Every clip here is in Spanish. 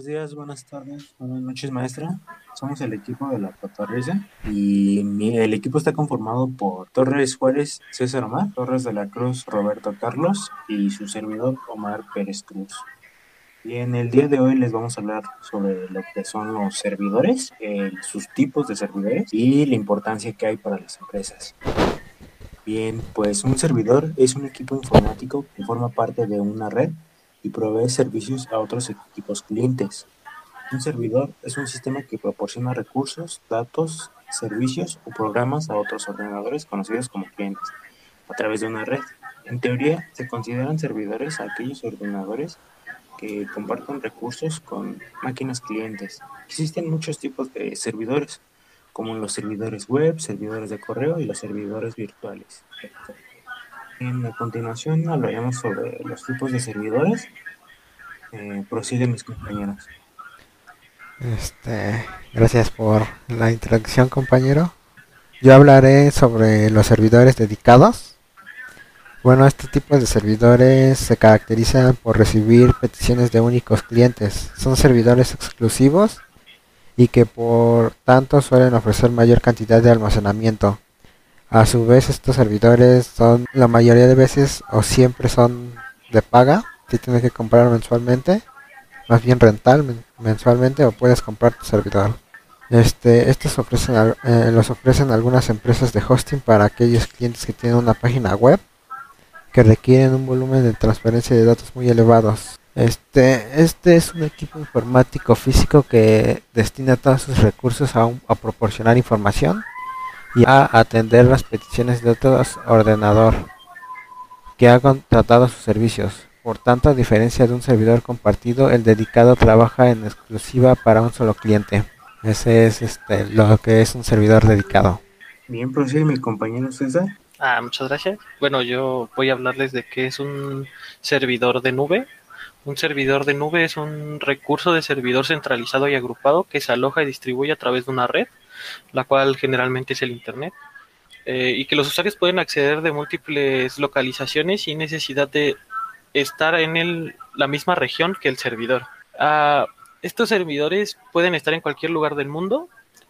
Buenos días, buenas tardes, buenas noches, maestra. Somos el equipo de la Cotorrisa y mi- el equipo está conformado por Torres Juárez, César Omar, Torres de la Cruz, Roberto Carlos y su servidor Omar Pérez Cruz. Y en el día de hoy les vamos a hablar sobre lo que son los servidores, eh, sus tipos de servidores y la importancia que hay para las empresas. Bien, pues un servidor es un equipo informático que forma parte de una red y provee servicios a otros equipos clientes. Un servidor es un sistema que proporciona recursos, datos, servicios o programas a otros ordenadores conocidos como clientes a través de una red. En teoría, se consideran servidores a aquellos ordenadores que comparten recursos con máquinas clientes. Existen muchos tipos de servidores, como los servidores web, servidores de correo y los servidores virtuales. En continuación hablaremos sobre los tipos de servidores. Eh, mis compañeros. Este, gracias por la introducción, compañero. Yo hablaré sobre los servidores dedicados. Bueno, este tipo de servidores se caracterizan por recibir peticiones de únicos clientes. Son servidores exclusivos y que por tanto suelen ofrecer mayor cantidad de almacenamiento. A su vez, estos servidores son la mayoría de veces o siempre son de paga, si tienes que comprar mensualmente, más bien rental men- mensualmente o puedes comprar tu servidor. Este, estos ofrecen, eh, los ofrecen algunas empresas de hosting para aquellos clientes que tienen una página web que requieren un volumen de transferencia de datos muy elevados. Este, este es un equipo informático físico que destina todos sus recursos a proporcionar información y a atender las peticiones de otros ordenador que ha contratado sus servicios. Por tanto, a diferencia de un servidor compartido, el dedicado trabaja en exclusiva para un solo cliente. Ese es este, lo que es un servidor dedicado. Bien, prosigue mi compañero César. Ah, muchas gracias. Bueno, yo voy a hablarles de qué es un servidor de nube. Un servidor de nube es un recurso de servidor centralizado y agrupado que se aloja y distribuye a través de una red, la cual generalmente es el Internet, eh, y que los usuarios pueden acceder de múltiples localizaciones sin necesidad de estar en la misma región que el servidor. Ah, estos servidores pueden estar en cualquier lugar del mundo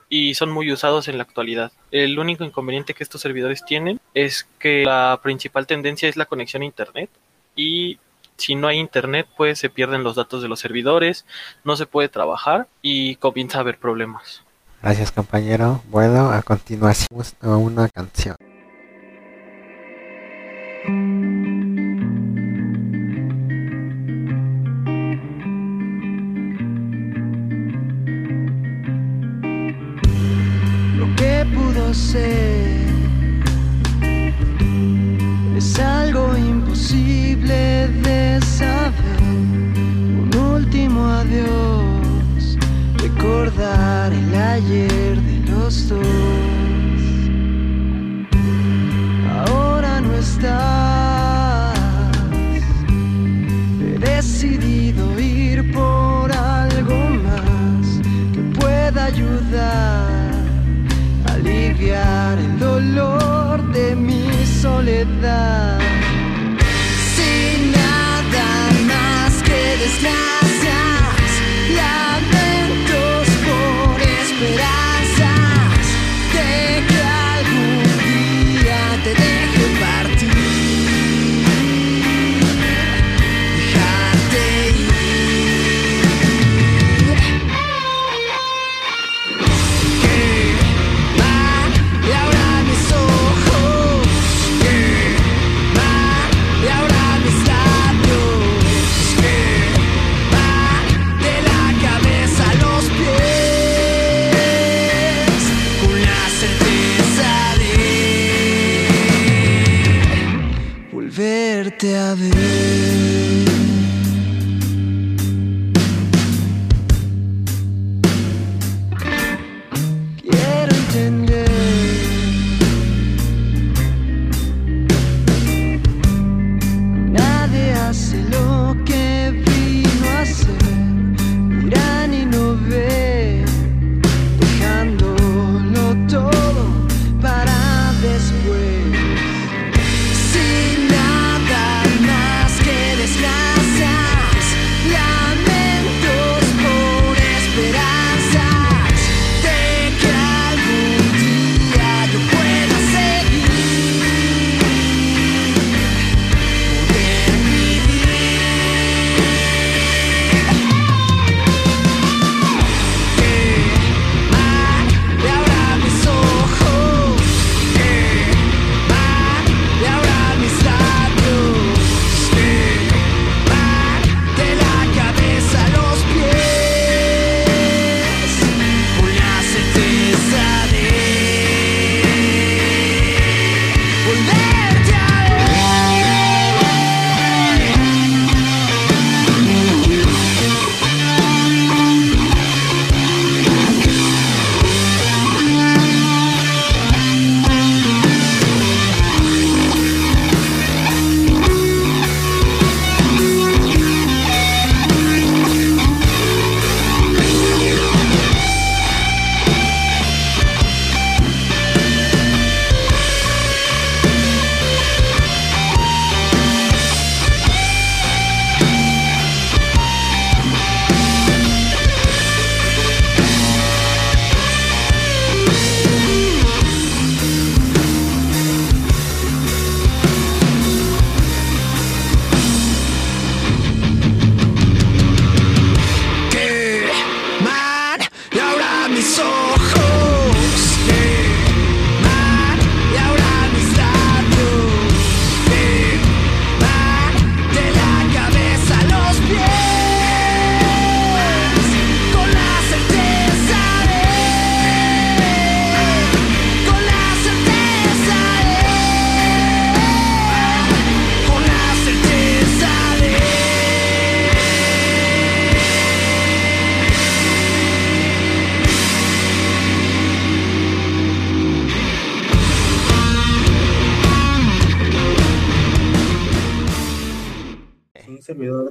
y son muy usados en la actualidad. El único inconveniente que estos servidores tienen es que la principal tendencia es la conexión a Internet y si no hay Internet pues se pierden los datos de los servidores, no se puede trabajar y comienza a haber problemas. Gracias compañero. Bueno, a continuación una canción. De los dos. Ahora no estás, he decidido ir por algo más que pueda ayudar a aliviar el dolor de mi soledad. Sin nada más que desgracias,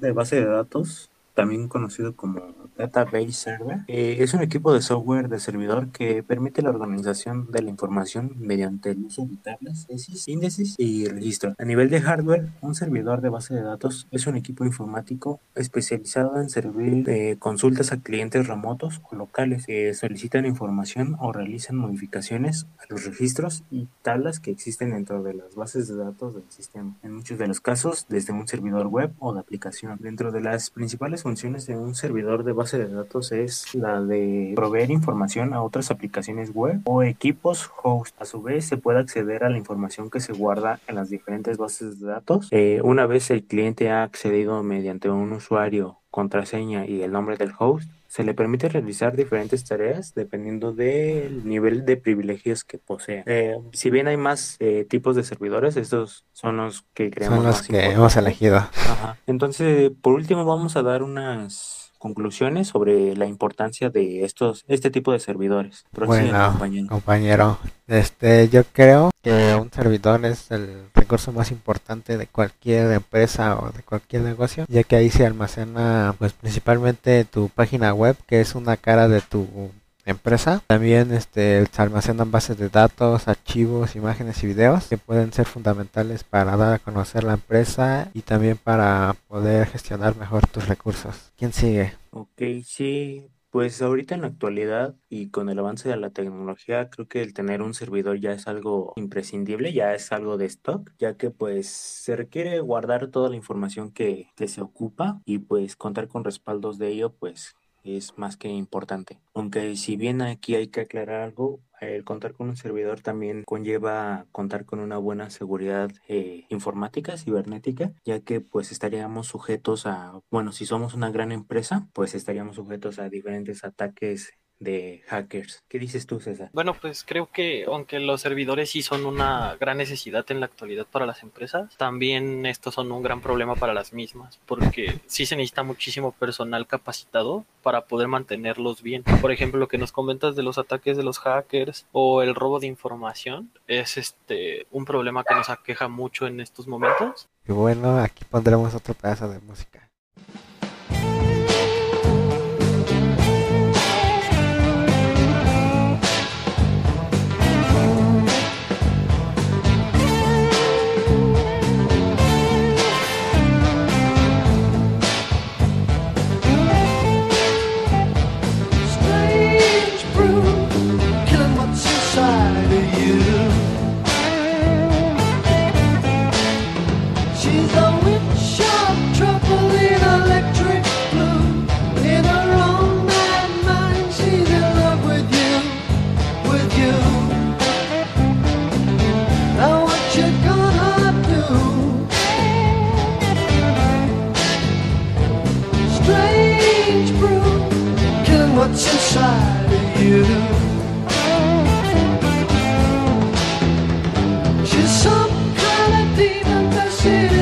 de base de datos, también conocido como Database Server, eh, es un equipo de software de servidor que permite la organización de la información mediante el uso de tablas, índices y registros. A nivel de hardware, un servidor de base de datos es un equipo informático especializado en servir eh, consultas a clientes remotos o locales que solicitan información o realizan modificaciones a los registros y tablas que existen dentro de las bases de datos del sistema. En muchos de los casos, desde un servidor web o de aplicación. Dentro de las principales funciones de un servidor de base de datos es la de proveer información a otras aplicaciones web o equipos host. A su vez, se puede acceder a la información que se guarda en las diferentes bases de datos. Eh, una vez el cliente ha accedido mediante un usuario, contraseña y el nombre del host, se le permite realizar diferentes tareas dependiendo del nivel de privilegios que posea. Eh, si bien hay más eh, tipos de servidores, estos son los que creamos Son los más que hemos elegido. Ajá. Entonces, por último, vamos a dar unas conclusiones sobre la importancia de estos, este tipo de servidores. Bueno, compañero. compañero, este, yo creo que un servidor es el recurso más importante de cualquier empresa o de cualquier negocio, ya que ahí se almacena, pues, principalmente tu página web, que es una cara de tu empresa. También, este, se almacenan bases de datos, archivos, imágenes y videos que pueden ser fundamentales para dar a conocer la empresa y también para poder gestionar mejor tus recursos. ¿Quién sigue? Ok, sí. Pues ahorita en la actualidad y con el avance de la tecnología, creo que el tener un servidor ya es algo imprescindible, ya es algo de stock, ya que pues se requiere guardar toda la información que, que se ocupa y pues contar con respaldos de ello, pues es más que importante. Aunque si bien aquí hay que aclarar algo, el contar con un servidor también conlleva contar con una buena seguridad eh, informática, cibernética, ya que pues estaríamos sujetos a, bueno, si somos una gran empresa, pues estaríamos sujetos a diferentes ataques de hackers. ¿Qué dices tú, César? Bueno, pues creo que aunque los servidores sí son una gran necesidad en la actualidad para las empresas, también estos son un gran problema para las mismas, porque sí se necesita muchísimo personal capacitado para poder mantenerlos bien. Por ejemplo, lo que nos comentas de los ataques de los hackers o el robo de información es este un problema que nos aqueja mucho en estos momentos. Y bueno, aquí pondremos otro pedazo de música. What's inside of you. She's some kind of demon that's in